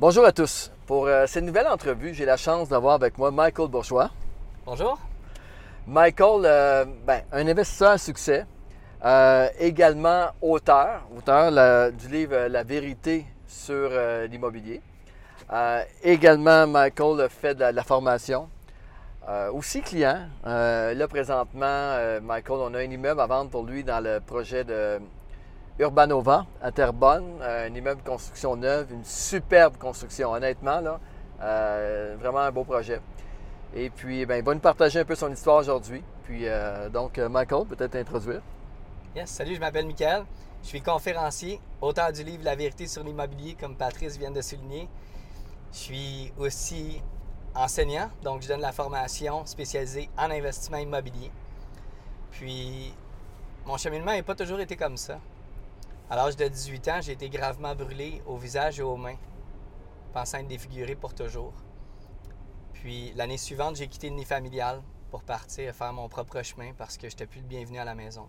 Bonjour à tous. Pour euh, cette nouvelle entrevue, j'ai la chance d'avoir avec moi Michael Bourgeois. Bonjour. Michael, euh, ben, un investisseur à succès, euh, également auteur, auteur la- du livre La vérité sur l'immobilier. Également, Michael fait de la, de la formation. Aussi client. Là, présentement, Michael, on a un immeuble à vendre pour lui dans le projet de Urbanova à Terrebonne. Euh, un immeuble de construction neuve, une superbe construction, honnêtement. Là, Euh, vraiment un beau projet. Et puis, ben, il va nous partager un peu son histoire aujourd'hui. Puis, euh, donc, Michael, peut-être t'introduire. Yes, salut, je m'appelle Michael. Je suis conférencier, auteur du livre La vérité sur l'immobilier, comme Patrice vient de souligner. Je suis aussi enseignant, donc je donne la formation spécialisée en investissement immobilier. Puis, mon cheminement n'a pas toujours été comme ça. À l'âge de 18 ans, j'ai été gravement brûlé au visage et aux mains, pensant être défiguré pour toujours. Puis, l'année suivante, j'ai quitté le nid familial pour partir faire mon propre chemin parce que je n'étais plus le bienvenu à la maison.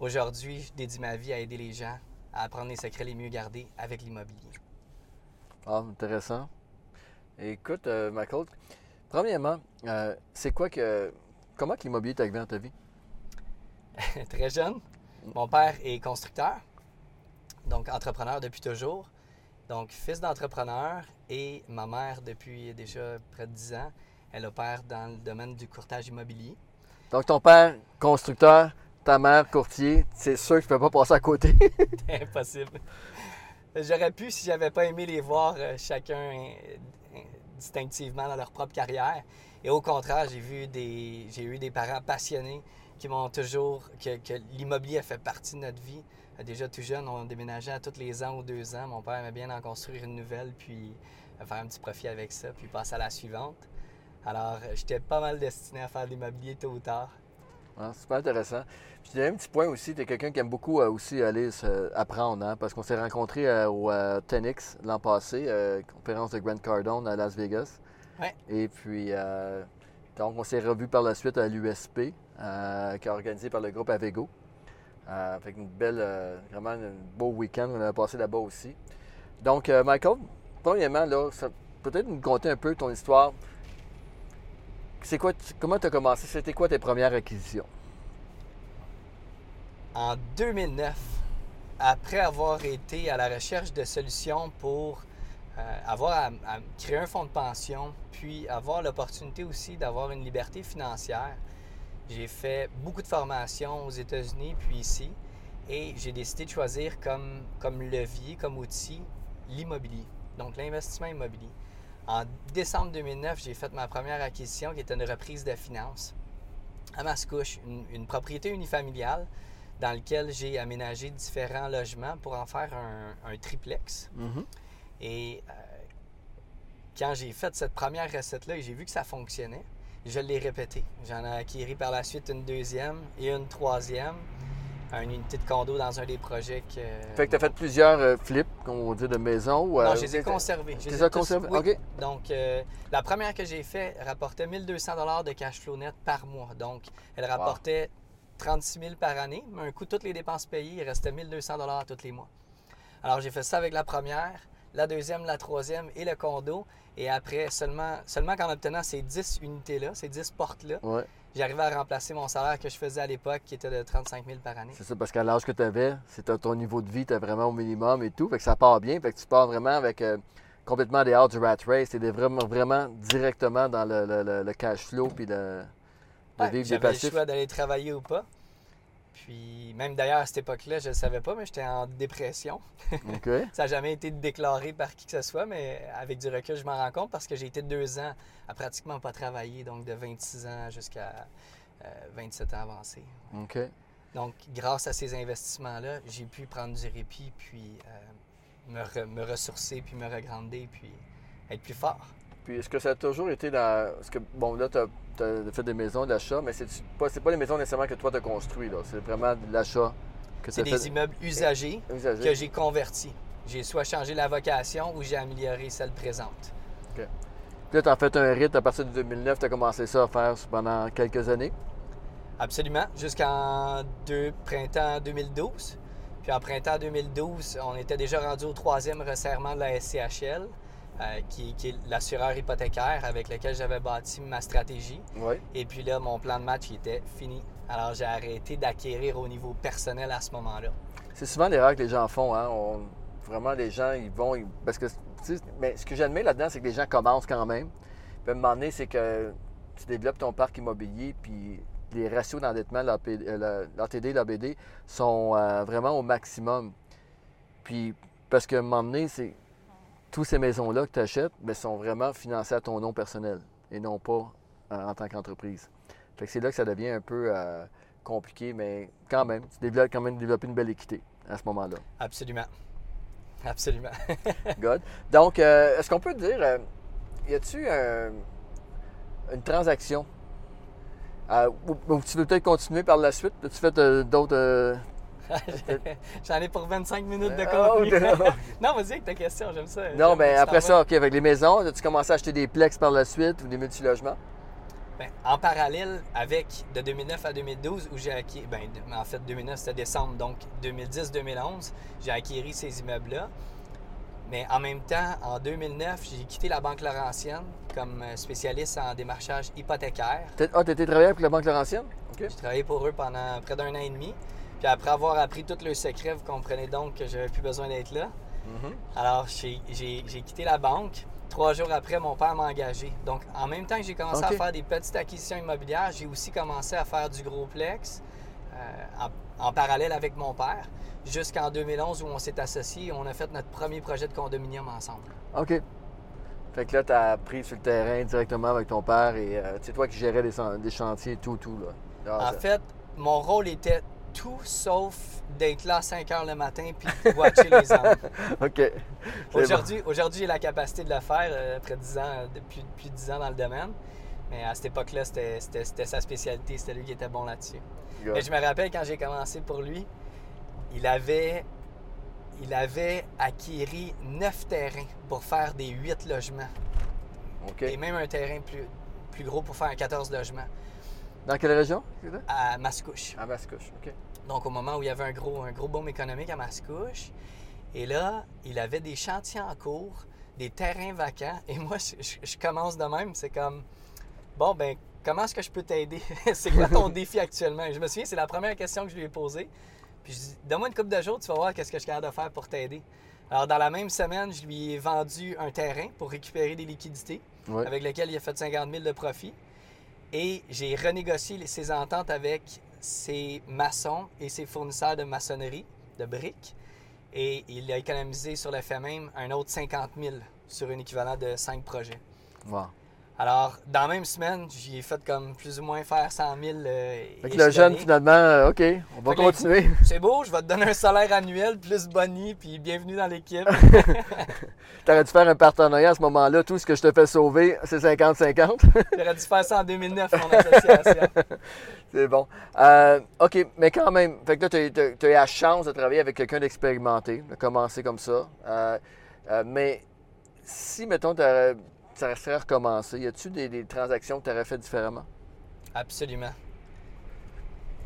Aujourd'hui, je dédie ma vie à aider les gens à apprendre les secrets les mieux gardés avec l'immobilier. Ah, intéressant. Écoute, euh, Michael, premièrement, euh, c'est quoi que. Comment que l'immobilier est arrivé dans ta vie? Très jeune, mon père est constructeur, donc entrepreneur depuis toujours. Donc, fils d'entrepreneur et ma mère, depuis déjà près de 10 ans, elle opère dans le domaine du courtage immobilier. Donc, ton père, constructeur, ta mère, courtier, c'est sûr que je ne peux pas passer à côté. Impossible. J'aurais pu si j'avais pas aimé les voir euh, chacun euh, distinctivement dans leur propre carrière. Et au contraire, j'ai vu des, j'ai eu des parents passionnés qui m'ont toujours que, que l'immobilier a fait partie de notre vie. Euh, Déjà tout jeune, on déménageait à tous les ans ou deux ans. Mon père aimait bien en construire une nouvelle, puis euh, faire un petit profit avec ça, puis passer à la suivante. Alors, euh, j'étais pas mal destiné à faire de l'immobilier tôt ou tard. Ah, super intéressant. Puis, il y a un petit point aussi, tu es quelqu'un qui aime beaucoup euh, aussi aller apprendre, hein, parce qu'on s'est rencontrés euh, au Tenix l'an passé, conférence de Grant Cardone à Las Vegas. Ouais. Et puis, donc, on s'est revus par la suite à l'USP, euh, qui est organisé par le groupe Avego. Euh, fait une belle, euh, vraiment un beau week-end, on a passé là-bas aussi. Donc, euh, Michael, premièrement, peut-être nous conter un peu ton histoire. C'est quoi, comment tu as commencé? C'était quoi tes premières acquisitions? en 2009, après avoir été à la recherche de solutions pour avoir à, à créer un fonds de pension, puis avoir l'opportunité aussi d'avoir une liberté financière, j'ai fait beaucoup de formations aux États-Unis, puis ici, et j'ai décidé de choisir comme, comme levier, comme outil, l'immobilier, donc l'investissement immobilier. En décembre 2009, j'ai fait ma première acquisition qui était une reprise de finances à Mascouche, une, une propriété unifamiliale dans lequel j'ai aménagé différents logements pour en faire un, un triplex. Mhm. Et euh, quand j'ai fait cette première recette-là et j'ai vu que ça fonctionnait, je l'ai répété. J'en ai acquis par la suite une deuxième et une troisième, une unité de condo dans un des projets que... Fait que tu as fait plusieurs euh, flips, comme on dit, de maison. Ou, Non, euh, je les ai conservés. Je les ai conservés? oui. OK. Donc, euh, la première que j'ai fait rapportait 1200 de cash flow net par mois. Donc, elle rapportait 36 000 par année, mais un coup, toutes les dépenses payées, il restait 1200 tous les mois. Alors, j'ai fait ça avec la première, la deuxième, la troisième et le condo. Et après, seulement, seulement qu'en obtenant ces 10 unités-là, ces 10 portes-là, Ouais, j'arrivais à remplacer mon salaire que je faisais à l'époque, qui était de 35 000 par année. c'est ça, parce qu'à l'âge que tu avais, c'était ton niveau de vie, tu vraiment au minimum et tout. Fait que ça part bien. Fait que tu pars vraiment avec euh, complètement des hors du rat race. Tu vraiment, vraiment directement dans le, le- le- le cash flow puis le, de Ouais, vivre des J'avais le passifs. choix d'aller travailler ou pas. Puis, même d'ailleurs, à cette époque-là, je ne le savais pas, mais j'étais en dépression. Ça n'a jamais été déclaré par qui que ce soit, mais avec du recul, je m'en rends compte parce que j'ai été deux ans à pratiquement pas travailler, donc de 26 ans jusqu'à euh, 27 ans avancés. OK. Donc, grâce à ces investissements-là, j'ai pu prendre du répit, puis euh, me, re- me ressourcer, puis me regrander, puis être plus fort. Puis est-ce que ça a toujours été dans. Parce que, bon, là, tu as, fait des maisons d'achat, mais c'est pas, pas les maisons nécessairement que toi tu as construit, là. C'est vraiment de l'achat que C'est des fait. immeubles usagés usagé. que j'ai convertis. J'ai soit changé la vocation ou j'ai amélioré celle présente. Puis là, tu as fait un rite à partir de 2009, tu as commencé ça à faire pendant quelques années. Absolument, jusqu'en deux, printemps 2012. Puis en printemps 2012, on était déjà rendu au troisième resserrement de la SCHL, euh, qui, qui est l'assureur hypothécaire avec lequel j'avais bâti ma stratégie. Oui. Et puis là, mon plan de match il était fini. Alors j'ai arrêté d'acquérir au niveau personnel à ce moment-là. C'est souvent l'erreur que les gens font. Hein? On- vraiment, les gens, ils vont. ils- parce que, tu sais, mais ce que j'admets là-dedans, c'est que les gens commencent quand même. Puis à un moment donné, c'est que tu développes ton parc immobilier, puis les ratios d'endettement, l'ATD, l'ABD, sont euh, vraiment au maximum. Puis, parce qu'à un moment donné, c'est. Toutes ces maisons-là que tu achètes ben, sont vraiment financées à ton nom personnel et non pas euh, en tant qu'entreprise. Fait que c'est là que ça devient un peu euh, compliqué, mais quand même, tu développes quand même développer une belle équité à ce moment-là. Absolument. Absolument. Good. Donc, euh, est-ce qu'on peut dire, euh, y a-tu un- une transaction? Ou, tu veux peut-être continuer par la suite? As-tu fait d'autres. J'en ai pour 25 minutes de Oh, contenu. de- non, vas-y avec ta question, j'aime ça. non, mais tu après ça. OK, avec les maisons, as-tu commencé à acheter des plex par la suite ou des multilogements? Ben, en parallèle avec de 2009 à 2012, où j'ai acquis, ben, en fait 2009 c'était décembre, donc 2010-2011, j'ai acquis ces immeubles-là. Mais en même temps, en 2009, j'ai quitté la Banque Laurentienne comme euh, spécialiste en démarchage hypothécaire. Ah, tu étais travaillé avec la Banque Laurentienne? OK. J'ai travaillé pour eux pendant près d'un an et demi. Puis après avoir appris tous leurs secrets, vous comprenez donc que j'avais plus besoin d'être là. Mhm. Alors, j'ai quitté la banque. Trois jours après, mon père m'a engagé. Donc, en même temps que j'ai commencé à faire des petites acquisitions immobilières, j'ai aussi commencé à faire du gros plex euh, en, en parallèle avec mon père, jusqu'en 2011 où on s'est associés et on a fait notre premier projet de condominium ensemble. OK. Fait que là, tu as pris sur le terrain directement avec ton père et euh, c'est toi qui gérais des, chan- des chantiers, tout, tout. Là. En fait, mon rôle était tout sauf d'être là à 5 heures le matin puis de watcher les hommes. OK. C'est bon. Aujourd'hui, aujourd'hui, j'ai la capacité de le faire euh, après 10 ans, euh, depuis, depuis 10 ans dans le domaine. Mais à cette époque-là, c'était, c'était- c'était sa spécialité, c'était lui qui était bon là-dessus. Mais je me rappelle quand j'ai commencé pour lui, il avait, il avait acquéri 9 terrains pour faire des 8 logements. Et même un terrain plus, plus gros pour faire un 14 logements Dans quelle région? à Mascouche. À Mascouche. OK. Donc, au moment où il y avait un gros, un gros boom économique à Mascouche. Et là, il avait des chantiers en cours, des terrains vacants. Et moi, je, je- je commence de même. C'est comme, bon, ben, comment est-ce que je peux t'aider? c'est quoi ton défi actuellement? Et je me souviens, c'est la première question que je lui ai posée. Puis je dis, donne-moi une couple de jours, tu vas voir qu'est-ce que je suis capable de faire pour t'aider. Alors, dans la même semaine, je lui ai vendu un terrain pour récupérer des liquidités avec lequel il a fait 50 000 de profit. Et j'ai renégocié ses ententes avec ses maçons et ses fournisseurs de maçonnerie, de briques. Et il a économisé sur le fait même un autre 50 000 sur un équivalent de 5 projets. Wow. Alors, dans la même semaine, j'y ai fait comme plus ou moins faire 100 000. euh, Fait que le je jeune, finalement, euh, OK, on va Fait continuer. C'est beau, je vais te donner un salaire annuel plus boni, puis bienvenue dans l'équipe. T'aurais dû faire un partenariat à ce moment-là. Tout ce que je te fais sauver, c'est 50-50. J'aurais dû faire ça en 2009, mon association. c'est bon. Euh, OK, mais quand même, fait que là, tu as eu la chance de travailler avec quelqu'un d'expérimenté, de commencer comme ça. Euh, mais si, mettons, t'aurais- ça serait recommencé, y a-tu des, des transactions que tu aurais fait différemment? Absolument.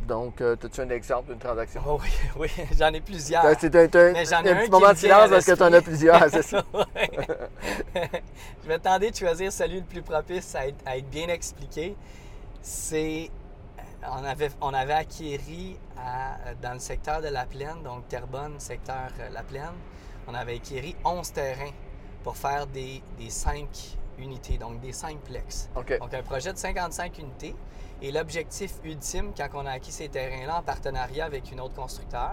Donc, euh, as-tu un exemple d'une transaction? Oh oui, oui, j'en ai plusieurs. C'est un, un-. Mais j'en ai un un petit moment me de silence parce que tu en as plusieurs, c'est ça? Je vais tenter de choisir celui le plus propice à être, à être bien expliqué. C'est. On avait, on avait acquéri à- dans le secteur de La Plaine, donc Terrebonne, secteur euh, La Plaine, on avait acquéri 11 terrains pour faire des, des 5 unités, donc des 5 plex. OK. Donc, un projet de 55 unités. Et l'objectif ultime, quand on a acquis ces terrains-là en partenariat avec une autre constructeur,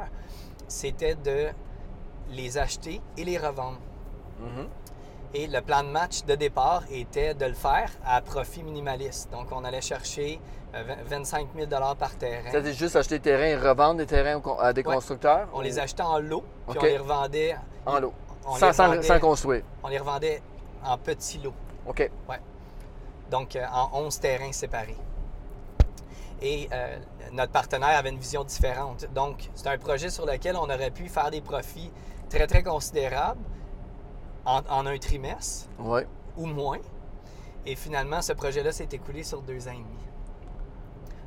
c'était de les acheter et les revendre. Mhm. Et le plan de match de départ était de le faire à profit minimaliste. Donc, on allait chercher euh, 20 25 000 par terrain. C'est-à-dire juste acheter des terrains et revendre des terrains à des Ouais. constructeurs? On ou les achetait en lot, puis on les revendait En lot. Sans, les sans- revendait- sans construire. on les revendait en petits lots. OK. donc euh, en 11 terrains séparés. Et euh, notre partenaire avait une vision différente. Donc, c'est un projet sur lequel on aurait pu faire des profits très, très considérables en, en un trimestre ou moins. Et finalement, ce projet-là s'est écoulé sur deux ans et demi.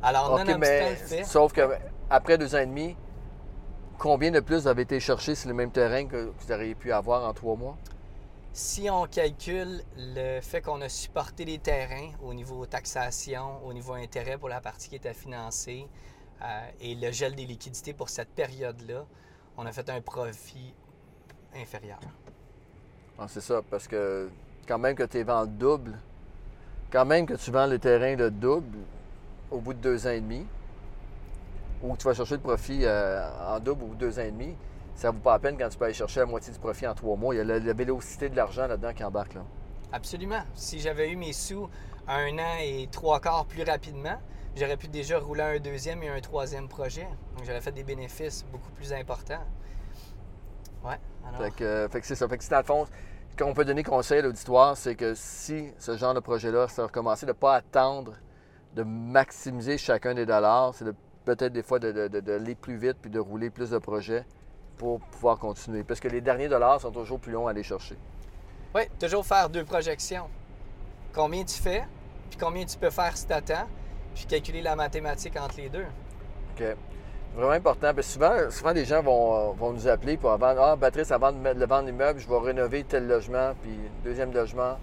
Alors, OK, nonobstant mais fait... sauf que après deux ans et demi, combien de plus avez été chercher sur le même terrain que vous auriez pu avoir en trois mois? Si on calcule le fait qu'on a supporté les terrains au niveau taxation, au niveau intérêt pour la partie qui était financée euh, et le gel des liquidités pour cette période-là, on a fait un profit inférieur. Ah, c'est ça, parce que quand même que tu vends le double, quand même que tu vends le terrain le double au bout de deux ans et demi, ou que tu vas chercher le profit euh, en double au bout de deux ans et demi, ça ne vaut pas la peine quand tu peux aller chercher la moitié du profit en trois mois. Il y a la, la vélocité de l'argent là-dedans qui embarque. Là. Absolument. Si j'avais eu mes sous un an et trois quarts plus rapidement, j'aurais pu déjà rouler un deuxième et un troisième projet. Donc, j'aurais fait des bénéfices beaucoup plus importants. Ouais. Alors... Fait que, euh, que c'est ça. Fait que c'est dans le fond, ce qu'on peut donner conseil à l'auditoire, c'est que si ce genre de projet-là, c'est recommencer de ne pas attendre de maximiser chacun des dollars, c'est de peut-être des fois d'aller de, de, plus vite puis de rouler plus de projets pour pouvoir continuer. Parce que les derniers dollars sont toujours plus longs à aller chercher. Oui, toujours faire deux projections. Combien tu fais, puis combien tu peux faire si tu attends, puis calculer la mathématique entre les deux. OK. Vraiment important. Parce que souvent, souvent, les gens vont, vont nous appeler pour vendre Ah, Patrice, avant de mettre le vendre l'immeuble, je vais rénover tel logement, puis deuxième logement.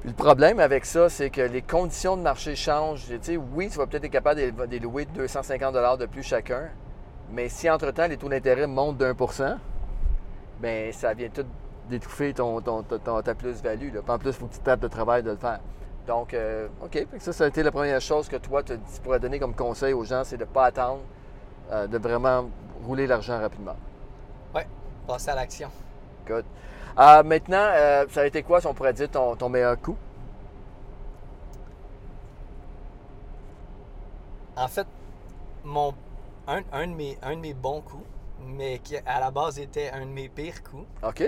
Puis le problème avec ça, c'est que les conditions de marché changent. Tu sais, oui, tu vas peut-être être capable de les louer 250 de plus chacun, mais si entre-temps les taux d'intérêt montent d'un pour cent, bien, ça vient tout d'étouffer ton, ton, ton, ta plus-value. En plus, il faut que tu tapes de travail de le faire. Donc, euh, OK. Ça, ça a été la première chose que toi, tu pourrais donner comme conseil aux gens, c'est de ne pas attendre, euh, de vraiment rouler l'argent rapidement. Oui, passer à l'action. Good. Euh, maintenant, ça a été quoi, si on pourrait dire, ton, ton meilleur coup? En fait, mon, un, un, de mes, un de mes bons coups, mais qui à la base était un de mes pires coups. OK.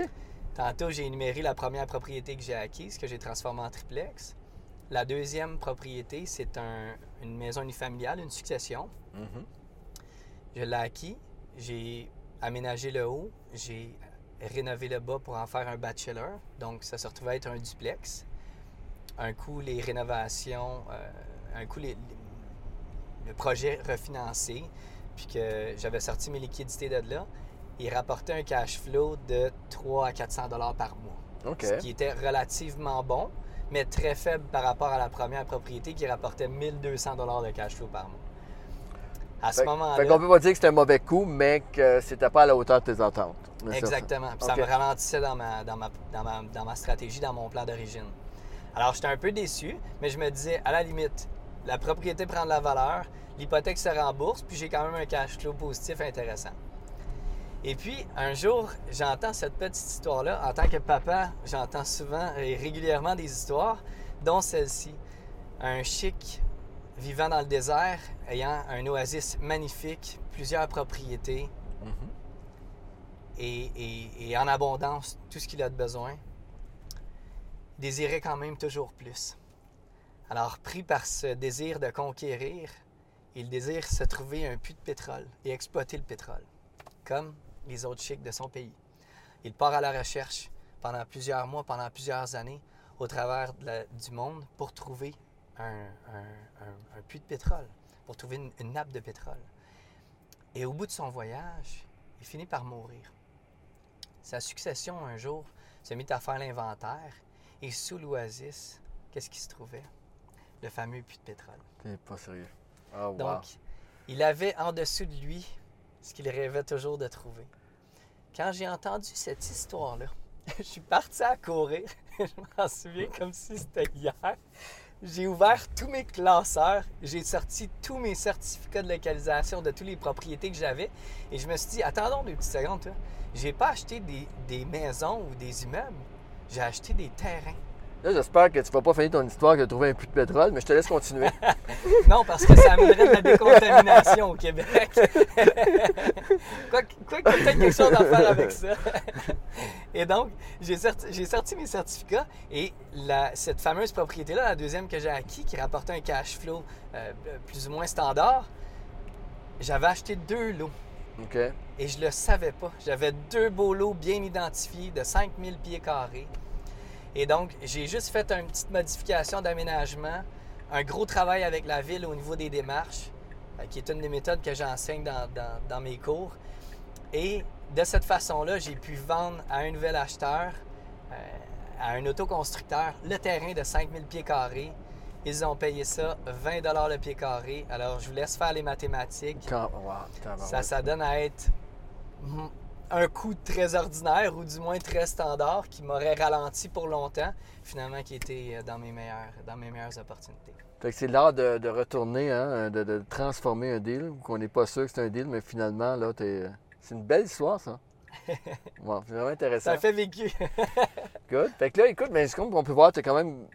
Tantôt, j'ai énuméré la première propriété que j'ai acquise, que j'ai transformée en triplex. La deuxième propriété, c'est un, une maison unifamiliale, une succession. Mhm. Je l'ai acquis, j'ai aménagé le haut, j'ai rénové le bas pour en faire un bachelor. Donc, ça se retrouvait être un duplex. Un coup, les rénovations, euh, un coup, les, le projet refinancé, puis que j'avais sorti mes liquidités de là, il rapportait un cash flow de 300 à 400 dollars par mois. Ce qui était relativement bon, mais très faible par rapport à la première propriété qui rapportait 1200 dollars de cash flow par mois. À ce moment-là. fait qu'on peut pas dire que c'était un mauvais coup, mais que c'était pas à la hauteur de tes attentes. Exactement. Puis. Ça me ralentissait dans ma, dans, ma, dans, ma, dans ma stratégie, dans mon plan d'origine. Alors, j'étais un peu déçu, mais je me disais, à la limite, la propriété prend de la valeur, l'hypothèque se rembourse, puis j'ai quand même un cash flow positif intéressant. Et puis, un jour, j'entends cette petite histoire-là. En tant que papa, j'entends souvent et régulièrement des histoires, dont celle-ci. Un chic vivant dans le désert, ayant un oasis magnifique, plusieurs propriétés, Mhm. et, et- et en abondance tout ce qu'il a de besoin, désirait quand même toujours plus. Alors, pris par ce désir de conquérir, il désire se trouver un puits de pétrole et exploiter le pétrole, comme les autres chics de son pays. Il part à la recherche pendant plusieurs mois, pendant plusieurs années, au travers du monde pour trouver un, puits de pétrole, pour trouver une- une nappe de pétrole. Et au bout de son voyage, il finit par mourir. Sa succession, un jour, se mit à faire l'inventaire et sous l'oasis, qu'est-ce qui se trouvait? Le fameux puits de pétrole. T'es pas sérieux. Wow. Donc, il avait en dessous de lui ce qu'il rêvait toujours de trouver. Quand j'ai entendu cette histoire-là, je suis parti à courir. je m'en souviens comme si c'était hier. J'ai ouvert tous mes classeurs, j'ai sorti tous mes certificats de localisation de toutes les propriétés que j'avais et je me suis dit, attendons deux petites secondes, j'ai pas acheté des, des maisons ou des immeubles, j'ai acheté des terrains. Là, j'espère que tu vas pas finir ton histoire de trouver un puits de pétrole, mais je te laisse continuer. Non, parce que ça amènerait de la décontamination au Québec. quoi que- quoi qu'il y peut-être quelque chose à faire avec ça. et donc, j'ai sorti, mes certificats et la- cette fameuse propriété-là, la deuxième que j'ai acquis, qui rapportait un cash flow euh, plus ou moins standard, j'avais acheté deux lots. OK? Et je le savais pas. J'avais deux beaux lots bien identifiés de 5000 pieds carrés. Et donc, j'ai juste fait une petite modification d'aménagement, un gros travail avec la ville au niveau des démarches. euh, qui est une des méthodes que j'enseigne dans, dans, mes cours. Et de cette façon-là, j'ai pu vendre à un nouvel acheteur, euh, à un autoconstructeur, le terrain de 5000 pieds carrés. Ils ont payé ça 20 le pied carré. Alors, je vous laisse faire les mathématiques. ça, ça donne à être un coût très ordinaire ou du moins très standard qui m'aurait ralenti pour longtemps, finalement qui était euh, dans mes meilleures, dans mes meilleures opportunités. Fait que c'est l'art de, retourner, hein, de, transformer un deal, qu'on n'est pas sûr que c'est un deal, mais finalement, là, c'est une belle histoire, ça. bon, c'est vraiment intéressant. Ça fait vécu. Good. Fait que là, écoute, mais comme on peut voir, tu as quand même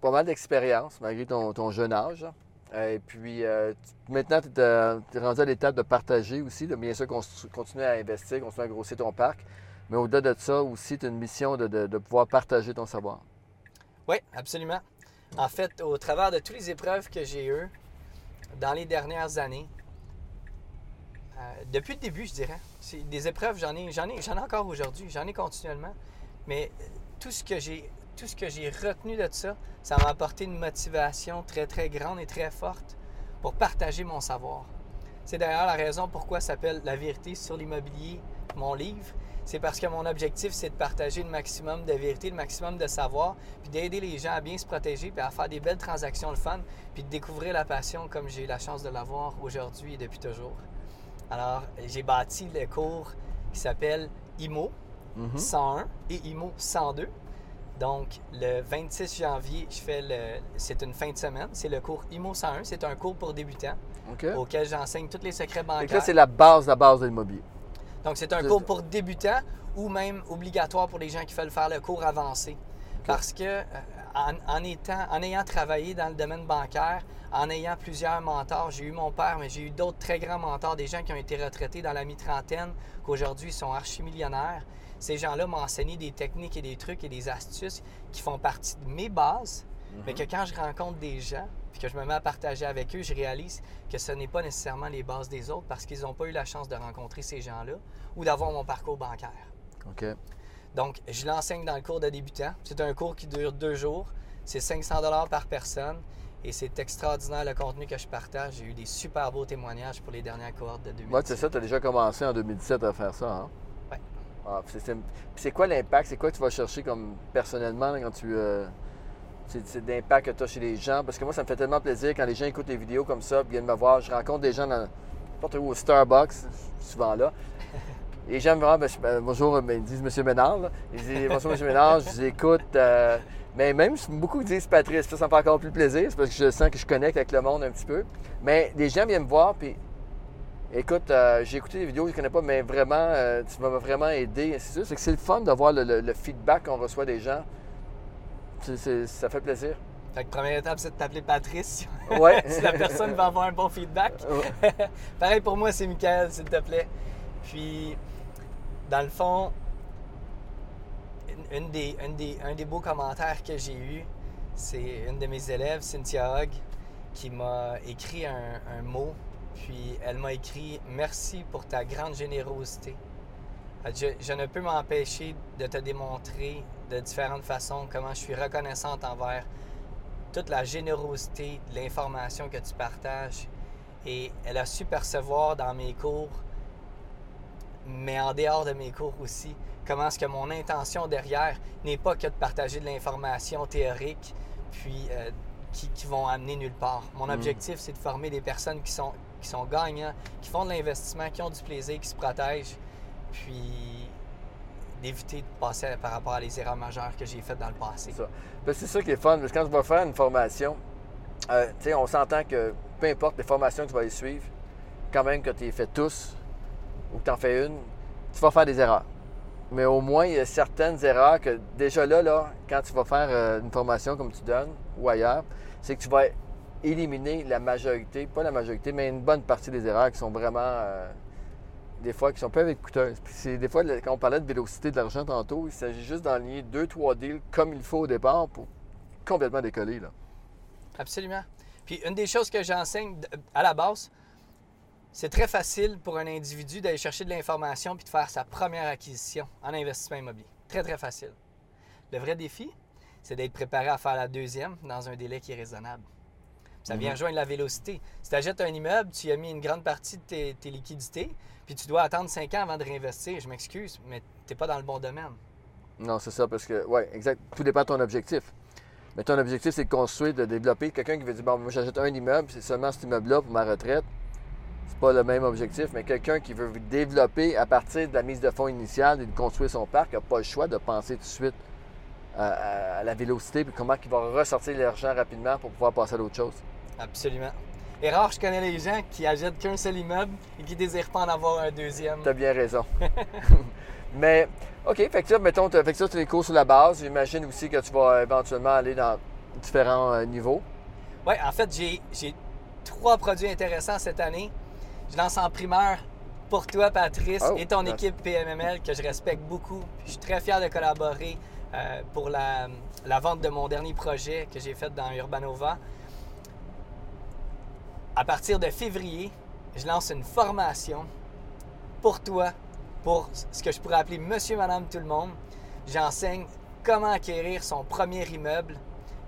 pas mal d'expérience, malgré ton, ton, jeune âge. Et puis, euh, maintenant, tu es, rendu à l'étape de partager aussi. De bien sûr, continuer à investir, continuer à grossir ton parc. Mais au-delà de ça aussi, tu as une mission de, pouvoir partager ton savoir. Oui, absolument. En fait, au travers de toutes les épreuves que j'ai eues dans les dernières années, euh, depuis le début, je dirais, des épreuves, j'en ai, j'en ai, j'en ai encore aujourd'hui, j'en ai continuellement. Mais tout ce que j'ai tout ce que j'ai retenu de ça, ça m'a apporté une motivation très, très grande et très forte pour partager mon savoir. C'est d'ailleurs la raison pourquoi s'appelle La vérité sur l'immobilier, mon livre. C'est parce que mon objectif, c'est de partager le maximum de vérité, le maximum de savoir, puis d'aider les gens à bien se protéger, puis à faire des belles transactions le fun, puis de découvrir la passion comme j'ai eu la chance de l'avoir aujourd'hui et depuis toujours. Alors, j'ai bâti le cours qui s'appelle IMO 101 mm-hmm. et IMO 102. Donc, le 26 janvier, je fais le. C'est une fin de semaine. C'est le cours IMO 101. C'est un cours pour débutants auquel j'enseigne tous les secrets bancaires. Et là, c'est la base, la base de l'immobilier. Donc, c'est un cours pour débutants ou même obligatoire pour les gens qui veulent faire le cours avancé. Parce que, en, étant, en ayant travaillé dans le domaine bancaire, en ayant plusieurs mentors, j'ai eu mon père, mais j'ai eu d'autres très grands mentors, des gens qui ont été retraités dans la mi-trentaine, qu'aujourd'hui sont archimillionnaires ces gens-là m'ont enseigné des techniques et des trucs et des astuces qui font partie de mes bases, mais que mhm. quand je rencontre des gens, puis que je me mets à partager avec eux, je réalise que ce n'est pas nécessairement les bases des autres parce qu'ils n'ont pas eu la chance de rencontrer ces gens-là ou d'avoir mon parcours bancaire. OK. Donc, je l'enseigne dans le cours de débutant. C'est un cours qui dure deux jours. C'est 500 par personne. Et c'est extraordinaire le contenu que je partage. J'ai eu des super beaux témoignages pour les dernières cohortes de 2017. Oui, c'est ça. Tu as déjà commencé en 2017 à faire ça. Hein? Ah, c'est quoi l'impact? C'est quoi que tu vas chercher comme personnellement quand tu. Euh, c'est l'impact que tu as chez les gens? Parce que moi, ça me fait tellement plaisir quand les gens écoutent les vidéos comme ça, viennent me voir. Je rencontre des gens dans n'importe où, au Starbucks, souvent là. Les gens me disent ben, bonjour, ben, ils disent Monsieur Ménard. Ils disent bonjour Monsieur Ménard, je vous écoute. Euh, mais même beaucoup disent Patrice, ça, ça me fait encore plus plaisir, c'est parce que je sens que je connecte avec le monde un petit peu. Mais les gens viennent me voir, puis Écoute, euh, j'ai écouté des vidéos, je ne connais pas, mais vraiment, euh, tu m'as vraiment aidé. C'est c'est que c'est le fun de voir le, feedback qu'on reçoit des gens. ça fait plaisir. Fait que première étape, c'est de t'appeler Patrice. Ouais. si la personne va avoir un bon feedback. Pareil pour moi, c'est Michael, s'il te plaît. Puis, dans le fond, une des, des, un des beaux commentaires que j'ai eu, c'est une de mes élèves, Cynthia Hogg, qui m'a écrit un mot puis elle m'a écrit Merci pour ta grande générosité. Je, ne peux m'empêcher de te démontrer de différentes façons comment je suis reconnaissante envers toute la générosité de l'information que tu partages. Et elle a su percevoir dans mes cours, mais en dehors de mes cours aussi, comment est-ce que mon intention derrière n'est pas que de partager de l'information théorique, puis euh, qui, vont amener nulle part. Mon mm. objectif, c'est de former des personnes qui sont qui sont gagnants, qui font de l'investissement, qui ont du plaisir, qui se protègent, puis d'éviter de passer par rapport à les erreurs majeures que j'ai faites dans le passé. C'est ça. Ben, ça qui est fun, parce que quand tu vas faire une formation, euh, on s'entend que peu importe les formations que tu vas y suivre, quand même que tu les fais tous ou que tu en fais une, tu vas faire des erreurs. Mais au moins, il y a certaines erreurs que déjà là, là quand tu vas faire euh, une formation comme tu donnes ou ailleurs, c'est que tu vas éliminer la majorité, pas la majorité, mais une bonne partie des erreurs qui sont vraiment, euh, des fois, qui sont peu coûteuses. C'est des fois, quand on parlait de vélocité de l'argent tantôt, il s'agit juste d'enligner deux, trois deals comme il faut au départ pour complètement décoller. Là. Absolument. Puis une des choses que j'enseigne à la base, c'est très facile pour un individu d'aller chercher de l'information puis de faire sa première acquisition en investissement immobilier. Très, très facile. Le vrai défi, c'est d'être préparé à faire la deuxième dans un délai qui est raisonnable. Ça vient Mhm. rejoindre la vélocité. Si tu achètes un immeuble, tu y as mis une grande partie de tes, tes liquidités, puis tu dois attendre 5 ans avant de réinvestir. Je m'excuse, mais tu n'es pas dans le bon domaine. Non, c'est ça, parce que, ouais, exact. Tout dépend de ton objectif. Mais ton objectif, c'est de construire, de développer. Quelqu'un qui veut dire, bon, moi, j'achète un immeuble, c'est seulement cet immeuble-là pour ma retraite. C'est pas le même objectif. Mais quelqu'un qui veut développer à partir de la mise de fonds initiale et de construire son parc n'a pas le choix de penser tout de suite à, à- à la vélocité puis comment il va ressortir l'argent rapidement pour pouvoir passer à l'autre chose. Absolument. Et rare, je connais les gens qui achètent qu'un seul immeuble et qui désirent pas en avoir un deuxième. Tu as bien raison. Mais, OK, fait que ça, mettons, t'as- fait que ça, c'est les cours sur la base. J'imagine aussi que tu vas éventuellement aller dans différents euh, niveaux. Oui, en fait, j'ai trois produits intéressants cette année. Je lance en primeur pour toi, Patrice, Oh, et ton merci. équipe PMML que je respecte beaucoup. Puis Je suis très fier de collaborer euh, pour la, la vente de mon dernier projet que j'ai fait dans Urbanova. À partir de février, je lance une formation pour toi, pour ce que je pourrais appeler Monsieur, Madame, tout le monde. J'enseigne comment acquérir son premier immeuble,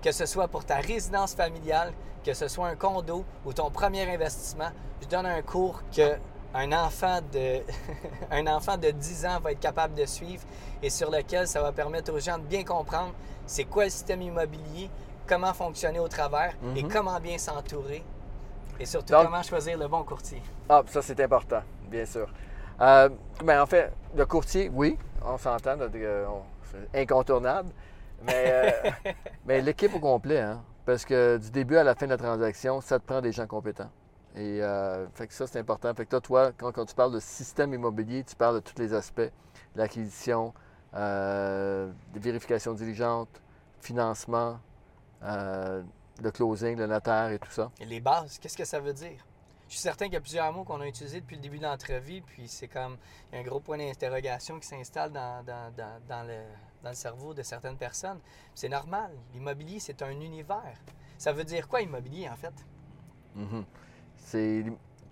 que ce soit pour ta résidence familiale, que ce soit un condo ou ton premier investissement. Je donne un cours que un enfant de, un enfant de 10 ans va être capable de suivre et sur lequel ça va permettre aux gens de bien comprendre c'est quoi le système immobilier, comment fonctionner au travers et Mhm. comment bien s'entourer et surtout Donc- comment choisir le bon courtier. Ah, ça, c'est important, bien sûr. Euh, ben, en fait, le courtier, oui, on s'entend, euh, c'est incontournable. Mais, euh, mais l'équipe au complet, hein, parce que du début à la fin de la transaction, ça te prend des gens compétents. Et euh, fait que ça, c'est important. Fait que toi, toi quand, quand tu parles de système immobilier, tu parles de tous les aspects, l'acquisition, euh, des vérifications diligentes, financement, euh, le closing, le notaire et tout ça. Et les bases, qu'est-ce que ça veut dire? Je suis certain qu'il y a plusieurs mots qu'on a utilisés depuis le début de l'entrevue, puis c'est comme il y a un gros point d'interrogation qui s'installe dans, dans- dans- dans le, dans le cerveau de certaines personnes. C'est normal. L'immobilier, c'est un univers. Ça veut dire quoi, immobilier, en fait? Mhm. C'est.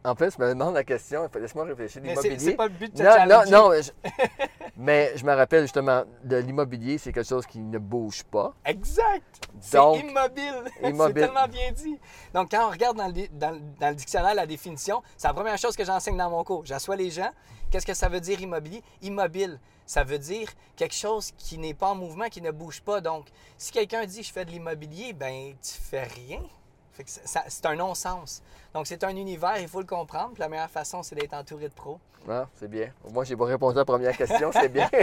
En fait, je me demande la question, laisse-moi réfléchir. Mais c'est L'immobilier. pas le but de Non, non, non, mais je... mais je me rappelle justement de l'immobilier, c'est quelque chose qui ne bouge pas. Exact! C'est Donc, immobile. c'est immobile. tellement bien dit. Donc, quand on regarde dans le, dé- dans le- dans le dictionnaire la définition, c'est la première chose que j'enseigne dans mon cours. J'assois les gens. Qu'est-ce que ça veut dire immobilier? Immobile, ça veut dire quelque chose qui n'est pas en mouvement, qui ne bouge pas. Donc, si quelqu'un dit je fais de l'immobilier, ben tu fais rien. C'est un non-sens. Donc, c'est un univers, il faut le comprendre. Puis la meilleure façon, c'est d'être entouré de pros. Ah, c'est bien. Moi, j'ai pas répondu à la première question, c'est bien.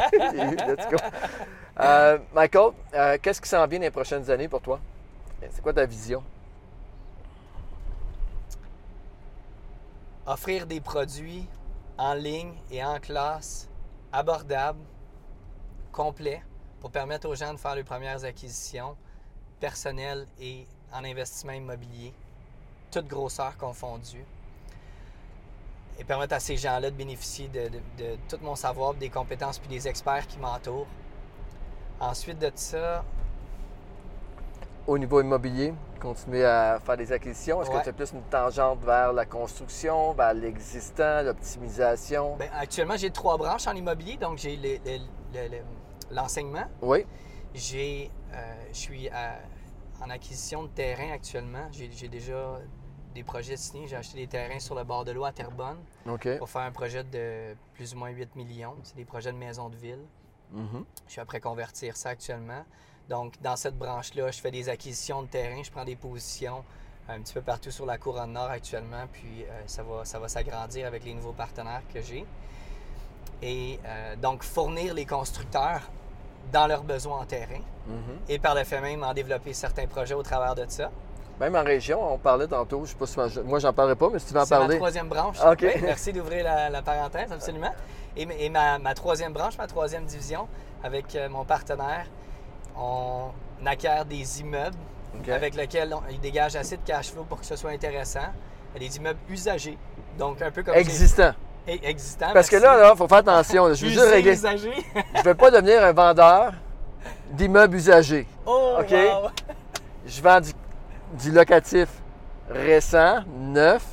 Euh, Michael, euh, qu'est-ce qui s'en vient dans les prochaines années pour toi? C'est quoi ta vision? offrir des produits en ligne et en classe abordables, complets, pour permettre aux gens de faire leurs premières acquisitions personnelles et en investissement immobilier, toutes grosseurs confondues, et permettre à ces gens-là de bénéficier de, de- de tout mon savoir, des compétences puis des experts qui m'entourent. Ensuite de ça, Au niveau immobilier, continuer à faire des acquisitions? Est-ce Ouais. que tu as plus une tangente vers la construction, vers l'existant, l'optimisation? ben, actuellement, j'ai trois branches en immobilier, donc j'ai le- le- le- le- l'enseignement, oui. J'ai, euh, je suis à- en acquisition de terrain actuellement. J'ai déjà des projets signés. J'ai acheté des terrains sur le bord de l'eau à Terrebonne pour faire un projet de plus ou moins 8 millions. C'est des projets de maison de ville. Mhm. Je suis après convertir ça actuellement. Donc, dans cette branche-là, je fais des acquisitions de terrain, je prends des positions un petit peu partout sur la couronne nord actuellement, puis euh, ça va, ça va s'agrandir avec les nouveaux partenaires que j'ai. Et euh, donc, fournir les constructeurs dans leurs besoins en terrain Mhm. et par le fait même en développer certains projets au travers de ça. Même en région, on parlait tantôt, je sais pas si moi, je- moi j'en parlerai pas, mais si tu veux en C'est ma parler. troisième branche. OK. Oui, merci d'ouvrir la, la parenthèse, absolument. Et, ma- et ma, ma troisième branche, ma troisième division, avec euh, mon partenaire, on acquiert des immeubles avec lesquels on, il dégage assez de cash flow pour que ce soit intéressant. Des immeubles usagés, donc un peu comme... j'ai- Existant. Eh, Existants, Parce que là, il faut faire attention. Je veux juste Usés, régler. Je ne veux pas devenir un vendeur d'immeubles usagés. oh, OK? wow. Je vends du, du locatif récent, neuf,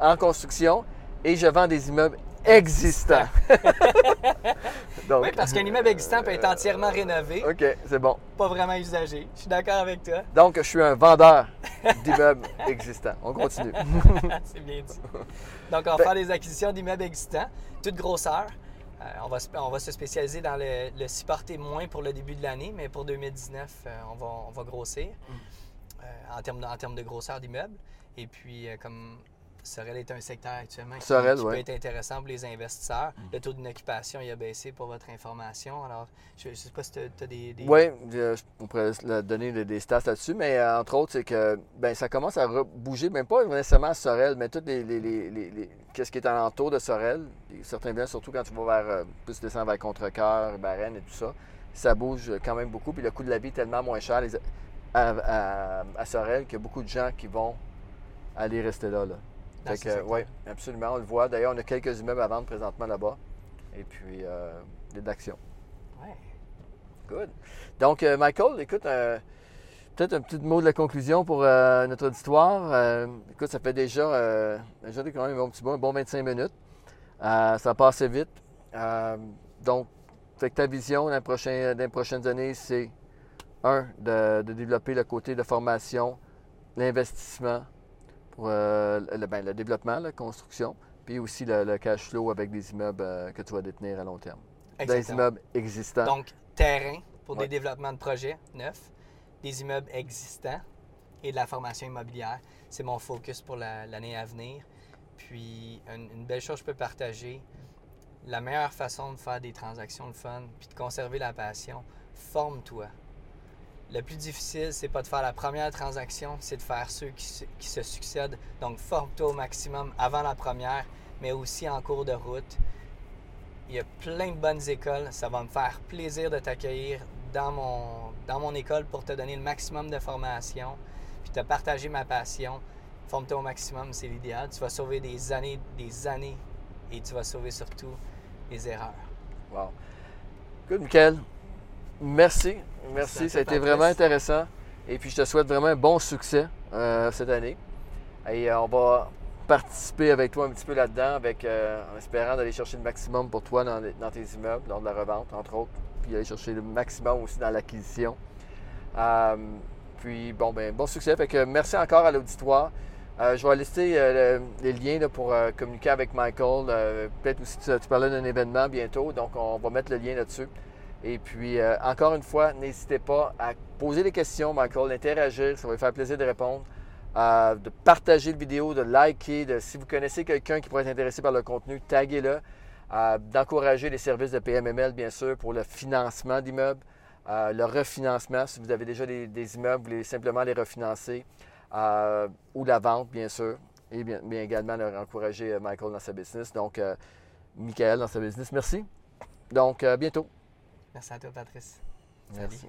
en construction, et je vends des immeubles existant. Donc, oui, parce qu'un immeuble existant peut être entièrement rénové. OK, c'est bon. Pas vraiment usagé. Je suis d'accord avec toi. Donc, je suis un vendeur d'immeubles existants. On continue. c'est bien dit. Donc, on va faire des acquisitions d'immeubles existants, toute grosseur. Euh, on, va, on, va, se spécialiser dans le, le supporter moins pour le début de l'année, mais pour 2019, euh, on, va, on, va, grossir mm. euh, en, termes de, en termes de grosseur d'immeubles. Et puis, comme Sorel est un secteur actuellement qui, peut être intéressant pour les investisseurs. Mm. Le taux d'inoccupation a baissé pour votre information. Alors, je ne sais pas si tu as, des, Oui, on pourrait donner des, stats là-dessus, mais euh, entre autres, c'est que ben, ça commence à bouger, même pas nécessairement à Sorel, mais tout les, les, qu'est-ce qui est alentour de Sorel. Certains biens, surtout quand tu vas vers, euh, plus descendre vers Contrecoeur, Barenne et tout ça, ça bouge quand même beaucoup. Puis le coût de la vie est tellement moins cher à, à Sorel qu'il y a beaucoup de gens qui vont aller rester là. là. Oui, absolument, on le voit. D'ailleurs, on a quelques immeubles à vendre présentement là-bas. Et puis, euh, des d'actions. Oui. Good. Donc, euh, Michael, écoute, euh, peut-être un petit mot de la conclusion pour notre auditoire. écoute, ça fait déjà, déjà quand même un petit bon, bon 25 minutes. ça passe vite. donc, fait que ta vision dans, prochain, dans les prochaines années, c'est un, de, de développer le côté de formation, l'investissement, pour euh, ben, le, développement, la construction, puis aussi le, cash flow avec des immeubles euh, que tu vas détenir à long terme. Des immeubles existants. Donc, terrain pour des développements de projets neufs, des immeubles existants et de la formation immobilière. C'est mon focus pour l'année à venir. Puis, une, une, belle chose que je peux partager, la meilleure façon de faire des transactions de fun puis de conserver la passion, forme-toi. Le plus difficile, c'est pas de faire la première transaction, c'est de faire ceux qui, se succèdent. Donc, forme-toi au maximum avant la première, mais aussi en cours de route. Il y a plein de bonnes écoles. Ça va me faire plaisir de t'accueillir dans mon, dans mon école pour te donner le maximum de formation, puis te partager ma passion. Forme-toi au maximum, c'est l'idéal. Tu vas sauver des années, des années, et tu vas sauver surtout les erreurs. Wow. Good, Michael. Merci. Merci. Ça a été vraiment intéressant. Et puis, je te souhaite vraiment un bon succès euh, cette année. Et euh, on va participer avec toi un petit peu là-dedans, avec, euh, en espérant d'aller chercher le maximum pour toi dans, tes immeubles, lors de la revente, entre autres, puis aller chercher le maximum aussi dans l'acquisition. puis, bon, ben, bon succès. Fait que merci encore à l'auditoire. je vais laisser les liens pour communiquer avec Michael. Peut-être aussi, tu, tu parlais d'un événement bientôt, donc on va mettre le lien là-dessus. Et puis, euh, encore une fois, n'hésitez pas à poser des questions, Michael, d'interagir. Ça va faire plaisir de répondre. Euh, de partager la vidéo, de liker. Si vous connaissez quelqu'un qui pourrait être intéressé par le contenu, taguez-le. Euh, d'encourager les services de PMML, bien sûr, pour le financement d'immeubles, le refinancement. Si vous avez déjà des, immeubles, vous voulez simplement les refinancer. ou la vente, bien sûr. Et bien, également encourager Michael dans sa business. Donc, Michael dans sa business. Merci. Donc, à bientôt. Merci à toi, Patrice. Merci.